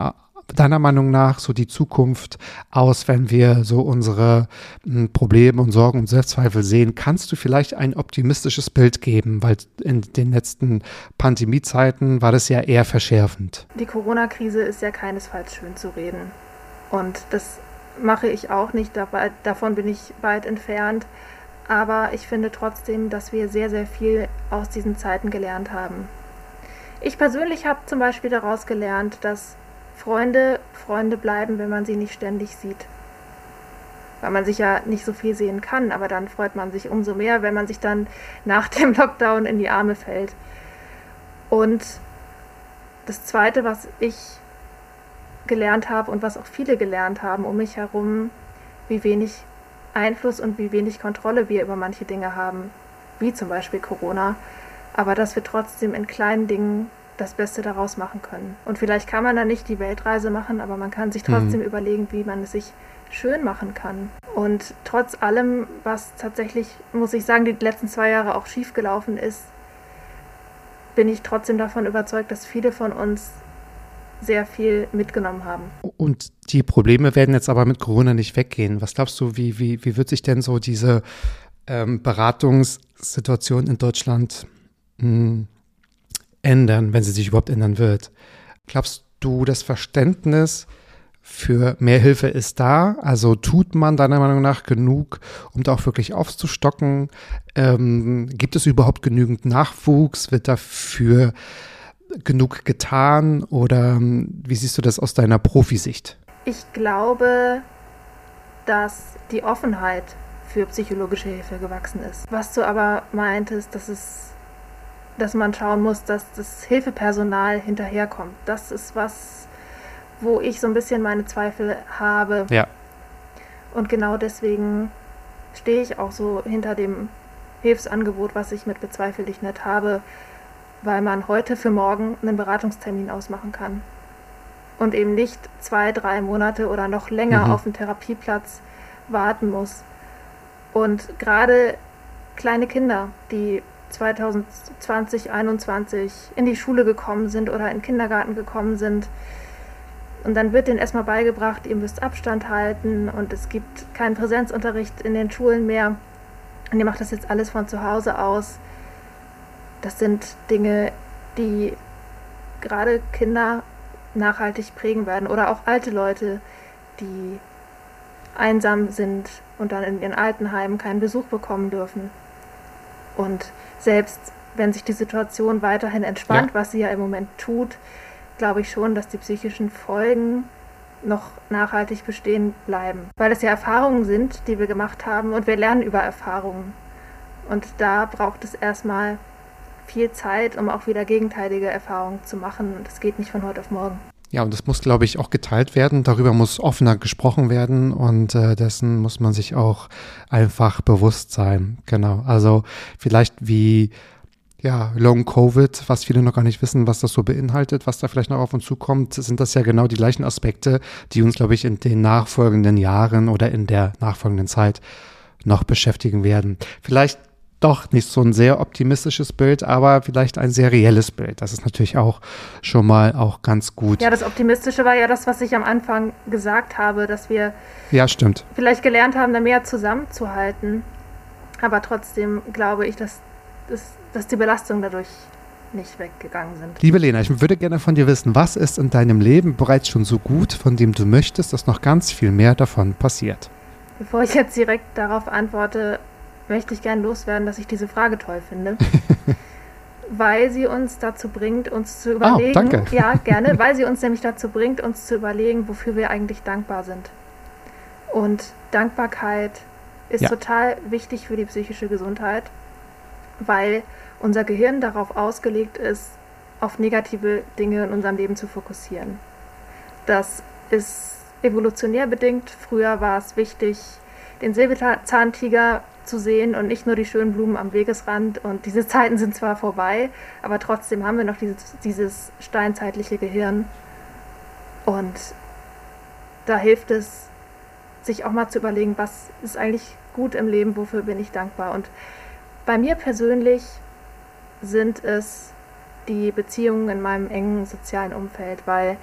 deiner Meinung nach so die Zukunft aus, wenn wir so unsere hm, Probleme und Sorgen und Selbstzweifel sehen? Kannst du vielleicht ein optimistisches Bild geben? Weil in den letzten Pandemiezeiten war das ja eher verschärfend. Die Corona-Krise ist ja keinesfalls schön zu reden. Und das mache ich auch nicht, davon bin ich weit entfernt. Aber ich finde trotzdem, dass wir sehr, sehr viel aus diesen Zeiten gelernt haben. Ich persönlich habe zum Beispiel daraus gelernt, dass Freunde Freunde bleiben, wenn man sie nicht ständig sieht. Weil man sich ja nicht so viel sehen kann, aber dann freut man sich umso mehr, wenn man sich dann [laughs] nach dem Lockdown in die Arme fällt. Und das Zweite, was ich gelernt habe und was auch viele gelernt haben um mich herum, wie wenig Einfluss und wie wenig Kontrolle wir über manche Dinge haben, wie zum Beispiel Corona, aber dass wir trotzdem in kleinen Dingen das Beste daraus machen können. Und vielleicht kann man dann nicht die Weltreise machen, aber man kann sich trotzdem mhm. überlegen, wie man es sich schön machen kann. Und trotz allem, was tatsächlich, muss ich sagen, die letzten zwei Jahre auch schiefgelaufen ist, bin ich trotzdem davon überzeugt, dass viele von uns sehr viel mitgenommen haben. Und die Probleme werden jetzt aber mit Corona nicht weggehen. Was glaubst du, wie, wie, wie wird sich denn so diese ähm, Beratungssituation in Deutschland mh, hm, ändern, wenn sie sich überhaupt ändern wird? Glaubst du, das Verständnis für mehr Hilfe ist da? Also tut man deiner Meinung nach genug, um da auch wirklich aufzustocken? Ähm, gibt es überhaupt genügend Nachwuchs? Wird dafür genug getan? Oder ähm, wie siehst du das aus deiner Profisicht? Ich glaube, dass die Offenheit für psychologische Hilfe gewachsen ist. Was du aber meintest, dass es dass man schauen muss, dass das Hilfepersonal hinterherkommt. Das ist was, wo ich so ein bisschen meine Zweifel habe. Ja. Und genau deswegen stehe ich auch so hinter dem Hilfsangebot, was ich mit Bezweifel dich nicht habe, weil man heute für morgen einen Beratungstermin ausmachen kann. Und eben nicht zwei, drei Monate oder noch länger mhm. auf einen Therapieplatz warten muss. Und gerade kleine Kinder, die 2020, 2021 in die Schule gekommen sind oder in den Kindergarten gekommen sind. Und dann wird denen erstmal beigebracht, ihr müsst Abstand halten und es gibt keinen Präsenzunterricht in den Schulen mehr. Und ihr macht das jetzt alles von zu Hause aus. Das sind Dinge, die gerade Kinder nachhaltig prägen werden oder auch alte Leute, die einsam sind und dann in ihren Altenheimen keinen Besuch bekommen dürfen. Und selbst wenn sich die Situation weiterhin entspannt, ja. was sie ja im Moment tut, glaube ich schon, dass die psychischen Folgen noch nachhaltig bestehen bleiben. Weil es ja Erfahrungen sind, die wir gemacht haben und wir lernen über Erfahrungen. Und da braucht es erstmal viel Zeit, um auch wieder gegenteilige Erfahrungen zu machen. Das geht nicht von heute auf morgen. Ja, und das muss, glaube ich, auch geteilt werden. Darüber muss offener gesprochen werden und äh, dessen muss man sich auch einfach bewusst sein. Genau. Also vielleicht wie ja, Long Covid, was viele noch gar nicht wissen, was das so beinhaltet, was da vielleicht noch auf uns zukommt, sind das ja genau die gleichen Aspekte, die uns, glaube ich, in den nachfolgenden Jahren oder in der nachfolgenden Zeit noch beschäftigen werden. Vielleicht doch nicht so ein sehr optimistisches Bild, aber vielleicht ein sehr reelles Bild. Das ist natürlich auch schon mal auch ganz gut. Ja, das Optimistische war ja das, was ich am Anfang gesagt habe, dass wir ja, stimmt. vielleicht gelernt haben, da mehr zusammenzuhalten. Aber trotzdem glaube ich, dass, dass, dass die Belastungen dadurch nicht weggegangen sind. Liebe Lena, ich würde gerne von dir wissen, was ist in deinem Leben bereits schon so gut, von dem du möchtest, dass noch ganz viel mehr davon passiert? Bevor ich jetzt direkt darauf antworte, möchte ich gerne loswerden, dass ich diese Frage toll finde. [laughs] weil sie uns dazu bringt, uns zu ah, überlegen. Oh, danke. [laughs] Ja, gerne, [laughs] weil sie uns nämlich dazu bringt, uns zu überlegen, wofür wir eigentlich dankbar sind. Und Dankbarkeit ist ja. total wichtig für die psychische Gesundheit, weil unser Gehirn darauf ausgelegt ist, auf negative Dinge in unserem Leben zu fokussieren. Das ist evolutionär bedingt. Früher war es wichtig, den Säbelzahntiger zu sehen und nicht nur die schönen Blumen am Wegesrand. Und diese Zeiten sind zwar vorbei, aber trotzdem haben wir noch dieses, dieses steinzeitliche Gehirn. Und da hilft es, sich auch mal zu überlegen, was ist eigentlich gut im Leben, wofür bin ich dankbar. Und bei mir persönlich sind es die Beziehungen in meinem engen sozialen Umfeld, weil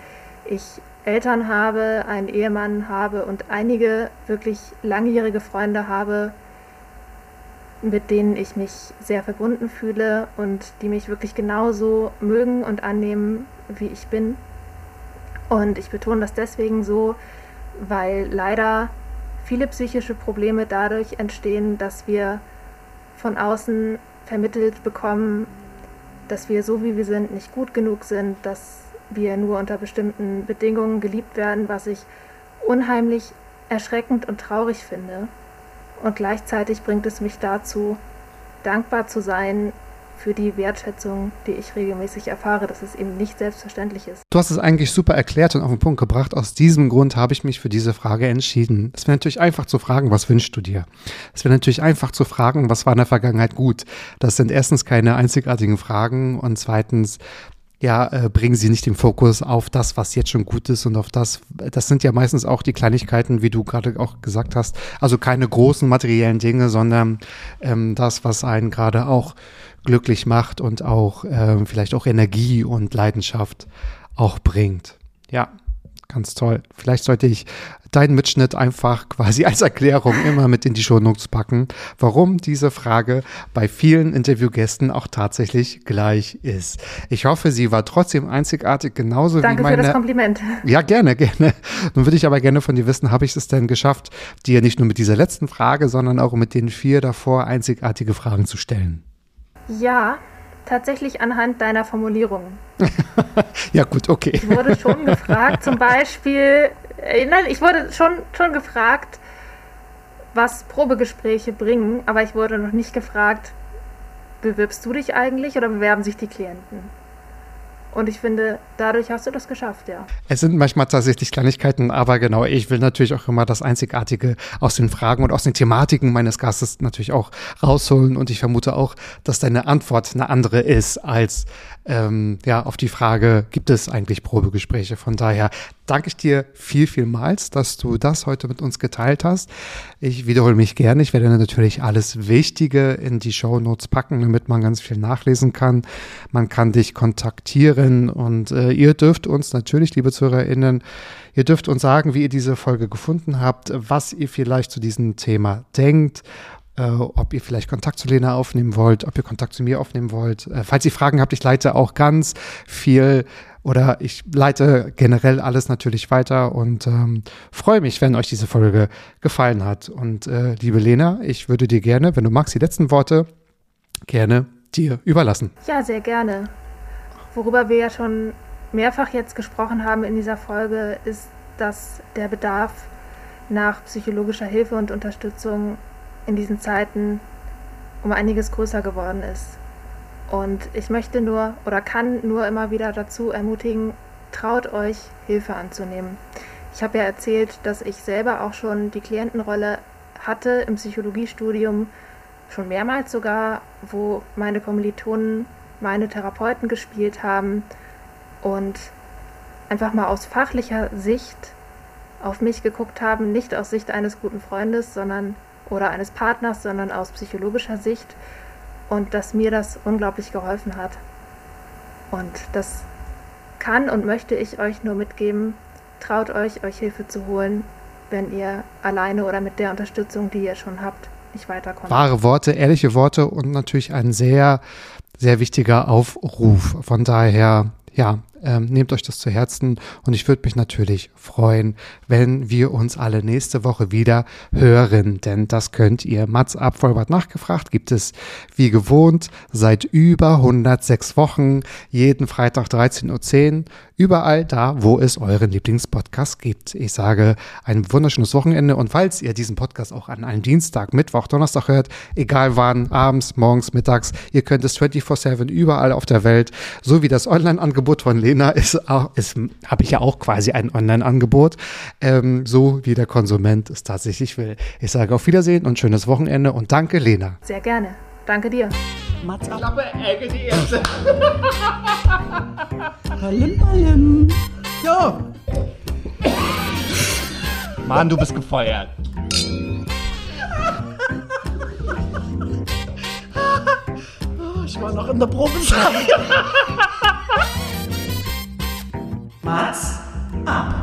ich Eltern habe, einen Ehemann habe und einige wirklich langjährige Freunde habe, mit denen ich mich sehr verbunden fühle und die mich wirklich genauso mögen und annehmen, wie ich bin. Und ich betone das deswegen so, weil leider viele psychische Probleme dadurch entstehen, dass wir von außen vermittelt bekommen, dass wir so wie wir sind nicht gut genug sind, dass wir nur unter bestimmten Bedingungen geliebt werden, was ich unheimlich erschreckend und traurig finde. Und gleichzeitig bringt es mich dazu, dankbar zu sein für die Wertschätzung, die ich regelmäßig erfahre, dass es eben nicht selbstverständlich ist. Du hast es eigentlich super erklärt und auf den Punkt gebracht. Aus diesem Grund habe ich mich für diese Frage entschieden. Es wäre natürlich einfach zu fragen, was wünschst du dir? Es wäre natürlich einfach zu fragen, was war in der Vergangenheit gut? Das sind erstens keine einzigartigen Fragen und zweitens ja, äh, bringen sie nicht den Fokus auf das, was jetzt schon gut ist und auf das, das sind ja meistens auch die Kleinigkeiten, wie du gerade auch gesagt hast. Also keine großen materiellen Dinge, sondern ähm, das, was einen gerade auch glücklich macht und auch äh, vielleicht auch Energie und Leidenschaft auch bringt. Ja, ganz toll. Vielleicht sollte ich deinen Mitschnitt einfach quasi [laughs] als Erklärung immer mit in die Shownotes packen, warum diese Frage bei vielen Interviewgästen auch tatsächlich gleich ist. Ich hoffe, sie war trotzdem einzigartig, genauso Danke wie meine. Danke für das Kompliment. Ja, gerne, gerne. Nun würde ich aber gerne von dir wissen, habe ich es denn geschafft, dir nicht nur mit dieser letzten Frage, sondern auch mit den vier davor einzigartige Fragen zu stellen? Ja, tatsächlich anhand deiner Formulierung. [laughs] ja, gut, okay. Ich wurde schon [laughs] gefragt, zum Beispiel, äh, nein, ich wurde schon, schon gefragt, was Probegespräche bringen, aber ich wurde noch nicht gefragt, bewirbst du dich eigentlich oder bewerben sich die Klienten? Und ich finde, dadurch hast du das geschafft, ja. Es sind manchmal tatsächlich Kleinigkeiten, aber genau, ich will natürlich auch immer das Einzigartige aus den Fragen und aus den Thematiken meines Gastes natürlich auch rausholen. Und ich vermute auch, dass deine Antwort eine andere ist als ähm, ja auf die Frage, gibt es eigentlich Probegespräche? Von daher danke ich dir viel, vielmals, dass du das heute mit uns geteilt hast. Ich wiederhole mich gerne. Ich werde natürlich alles Wichtige in die Show Notes packen, damit man ganz viel nachlesen kann. Man kann dich kontaktieren und äh, ihr dürft uns natürlich, liebe ZuhörerInnen, ihr dürft uns sagen, wie ihr diese Folge gefunden habt, was ihr vielleicht zu diesem Thema denkt äh, ob ihr vielleicht Kontakt zu Lena aufnehmen wollt, ob ihr Kontakt zu mir aufnehmen wollt. Äh, falls ihr Fragen habt, ich leite auch ganz viel oder ich leite generell alles natürlich weiter und ähm, freue mich, wenn euch diese Folge gefallen hat. Und äh, liebe Lena, ich würde dir gerne, wenn du magst, die letzten Worte gerne dir überlassen. Ja, sehr gerne. Worüber wir ja schon mehrfach jetzt gesprochen haben in dieser Folge, ist, dass der Bedarf nach psychologischer Hilfe und Unterstützung in diesen Zeiten um einiges größer geworden ist. Und ich möchte nur oder kann nur immer wieder dazu ermutigen, traut euch, Hilfe anzunehmen. Ich habe ja erzählt, dass ich selber auch schon die Klientenrolle hatte im Psychologiestudium, schon mehrmals sogar, wo meine Kommilitonen meine Therapeuten gespielt haben und einfach mal aus fachlicher Sicht auf mich geguckt haben, nicht aus Sicht eines guten Freundes, sondern oder eines Partners, sondern aus psychologischer Sicht und dass mir das unglaublich geholfen hat. Und das kann und möchte ich euch nur mitgeben. Traut euch, euch Hilfe zu holen, wenn ihr alleine oder mit der Unterstützung, die ihr schon habt, nicht weiterkommt. Wahre Worte, ehrliche Worte und natürlich ein sehr, sehr wichtiger Aufruf. Von daher, ja, ähm, nehmt euch das zu Herzen und ich würde mich natürlich freuen, wenn wir uns alle nächste Woche wieder hören, denn das könnt ihr. Mats ab Vollbart nachgefragt gibt es wie gewohnt seit über 106 Wochen, jeden Freitag 13.10 Uhr überall da, wo es euren Lieblingspodcast gibt. Ich sage ein wunderschönes Wochenende und falls ihr diesen Podcast auch an einem Dienstag, Mittwoch, Donnerstag hört, egal wann, abends, morgens, mittags, ihr könnt es 24-7 überall auf der Welt, so wie das Online-Angebot von Lena ist, ist habe ich ja auch quasi ein Online-Angebot, ähm, so wie der Konsument es tatsächlich will. Ich sage auf Wiedersehen und schönes Wochenende und danke, Lena. Sehr gerne. Danke dir. Mats ab. Klappe, Ecke, die erste. Palim, palim. Jo. Mann, du bist gefeuert. Ich war noch in der Probesache. Mats ab.